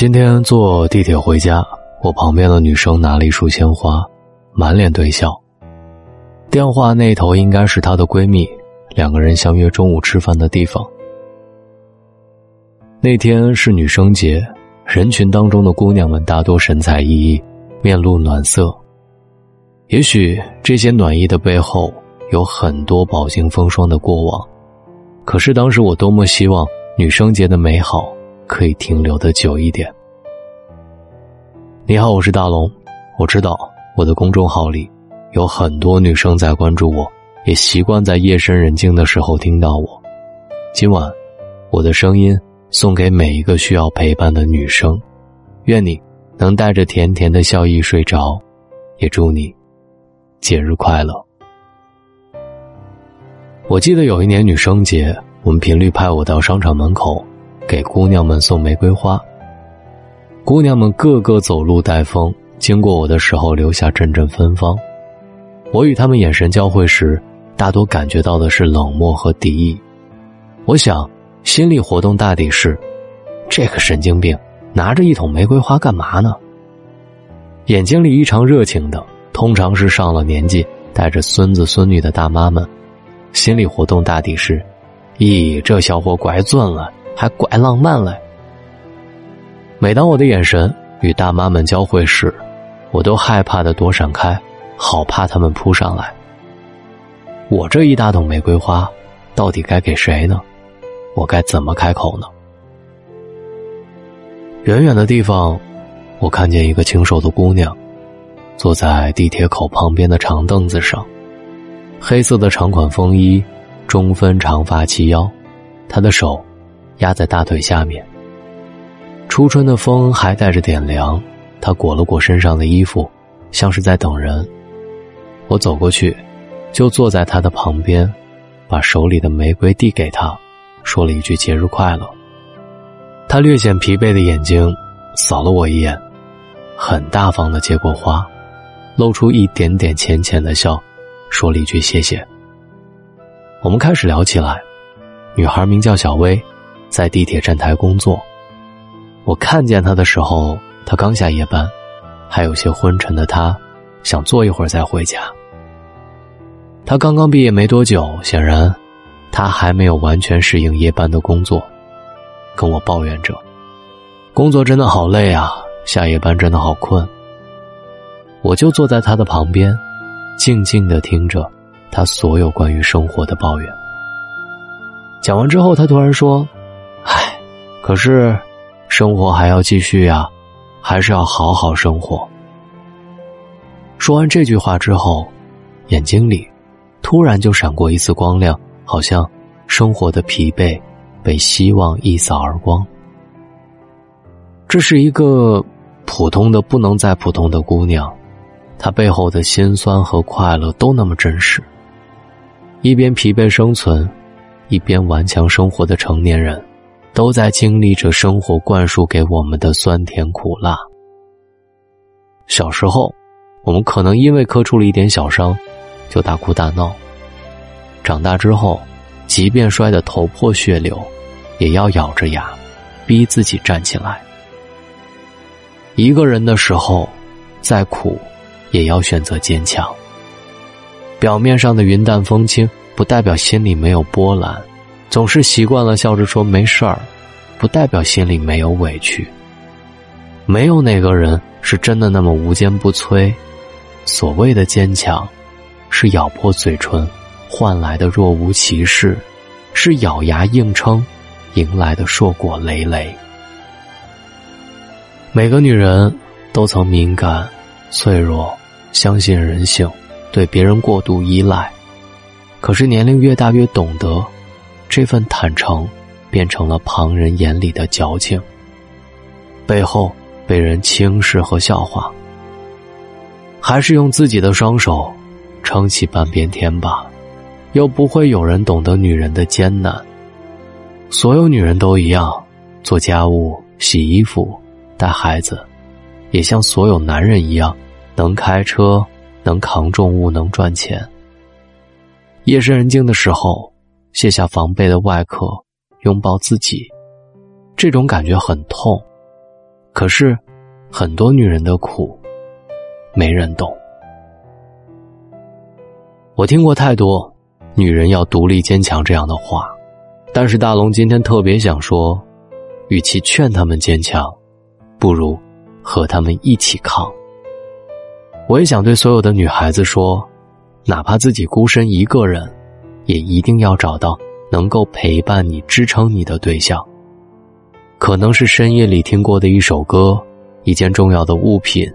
今天坐地铁回家，我旁边的女生拿了一束鲜花，满脸堆笑。电话那头应该是她的闺蜜，两个人相约中午吃饭的地方。那天是女生节，人群当中的姑娘们大多神采奕奕，面露暖色。也许这些暖意的背后有很多饱经风霜的过往，可是当时我多么希望女生节的美好可以停留的久一点。你好，我是大龙，我知道我的公众号里。有很多女生在关注我，也习惯在夜深人静的时候听到我。今晚，我的声音送给每一个需要陪伴的女生，愿你能带着甜甜的笑意睡着，也祝你节日快乐。我记得有一年女生节，我们频率派我到商场门口，给姑娘们送玫瑰花。姑娘们个个走路带风，经过我的时候留下阵阵芬芳。我与他们眼神交汇时，大多感觉到的是冷漠和敌意。我想，心理活动大抵是：这个神经病拿着一桶玫瑰花干嘛呢？眼睛里异常热情的，通常是上了年纪、带着孙子孙女的大妈们。心理活动大抵是：咦，这小伙拐钻了，还拐浪漫嘞。每当我的眼神与大妈们交汇时，我都害怕的躲闪开。好怕他们扑上来。我这一大桶玫瑰花，到底该给谁呢？我该怎么开口呢？远远的地方，我看见一个清瘦的姑娘，坐在地铁口旁边的长凳子上，黑色的长款风衣，中分长发齐腰，她的手压在大腿下面。初春的风还带着点凉，她裹了裹身上的衣服，像是在等人。我走过去，就坐在他的旁边，把手里的玫瑰递给他，说了一句“节日快乐”。他略显疲惫的眼睛扫了我一眼，很大方的接过花，露出一点点浅浅的笑，说了一句“谢谢”。我们开始聊起来。女孩名叫小薇，在地铁站台工作。我看见他的时候，他刚下夜班，还有些昏沉的他，想坐一会儿再回家。他刚刚毕业没多久，显然，他还没有完全适应夜班的工作，跟我抱怨着：“工作真的好累啊，下夜班真的好困。”我就坐在他的旁边，静静的听着他所有关于生活的抱怨。讲完之后，他突然说：“，可是，生活还要继续呀，还是要好好生活。”说完这句话之后，眼睛里。突然就闪过一丝光亮，好像生活的疲惫被希望一扫而光。这是一个普通的不能再普通的姑娘，她背后的辛酸和快乐都那么真实。一边疲惫生存，一边顽强生活的成年人，都在经历着生活灌输给我们的酸甜苦辣。小时候，我们可能因为磕出了一点小伤。就大哭大闹。长大之后，即便摔得头破血流，也要咬着牙，逼自己站起来。一个人的时候，再苦，也要选择坚强。表面上的云淡风轻，不代表心里没有波澜；总是习惯了笑着说没事儿，不代表心里没有委屈。没有哪个人是真的那么无坚不摧。所谓的坚强。是咬破嘴唇换来的若无其事，是咬牙硬撑迎来的硕果累累。每个女人都曾敏感、脆弱，相信人性，对别人过度依赖。可是年龄越大，越懂得，这份坦诚变成了旁人眼里的矫情，背后被人轻视和笑话。还是用自己的双手。撑起半边天吧，又不会有人懂得女人的艰难。所有女人都一样，做家务、洗衣服、带孩子，也像所有男人一样，能开车、能扛重物、能赚钱。夜深人静的时候，卸下防备的外壳，拥抱自己，这种感觉很痛，可是，很多女人的苦，没人懂。我听过太多“女人要独立坚强”这样的话，但是大龙今天特别想说，与其劝他们坚强，不如和他们一起扛。我也想对所有的女孩子说，哪怕自己孤身一个人，也一定要找到能够陪伴你、支撑你的对象。可能是深夜里听过的一首歌，一件重要的物品，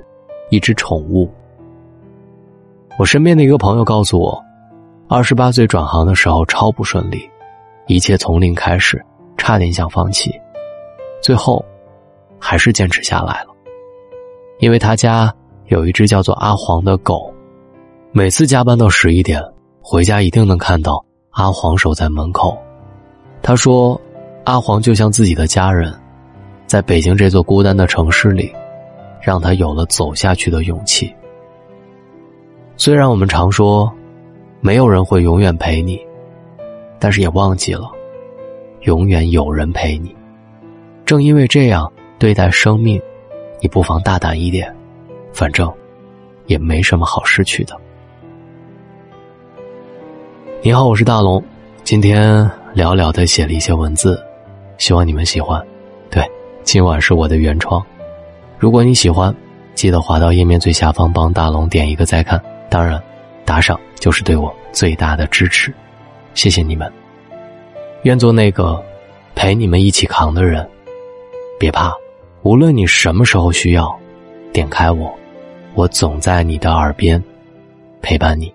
一只宠物。我身边的一个朋友告诉我，二十八岁转行的时候超不顺利，一切从零开始，差点想放弃，最后还是坚持下来了，因为他家。有一只叫做阿黄的狗，每次加班到十一点，回家一定能看到阿黄守在门口。他说：“阿黄就像自己的家人，在北京这座孤单的城市里，让他有了走下去的勇气。”虽然我们常说，没有人会永远陪你，但是也忘记了，永远有人陪你。正因为这样对待生命，你不妨大胆一点。反正，也没什么好失去的。你好，我是大龙，今天寥寥的写了一些文字，希望你们喜欢。对，今晚是我的原创。如果你喜欢，记得滑到页面最下方帮大龙点一个再看，当然，打赏就是对我最大的支持。谢谢你们，愿做那个陪你们一起扛的人。别怕，无论你什么时候需要，点开我。我总在你的耳边陪伴你。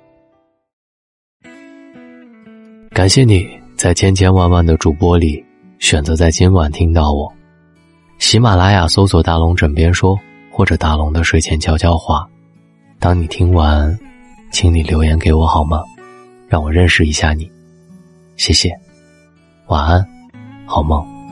感谢你在千千万万的主播里选择在今晚听到我。喜马拉雅搜索“大龙枕边说”或者“大龙的睡前悄悄话”。当你听完，请你留言给我好吗？让我认识一下你。谢谢，晚安，好梦。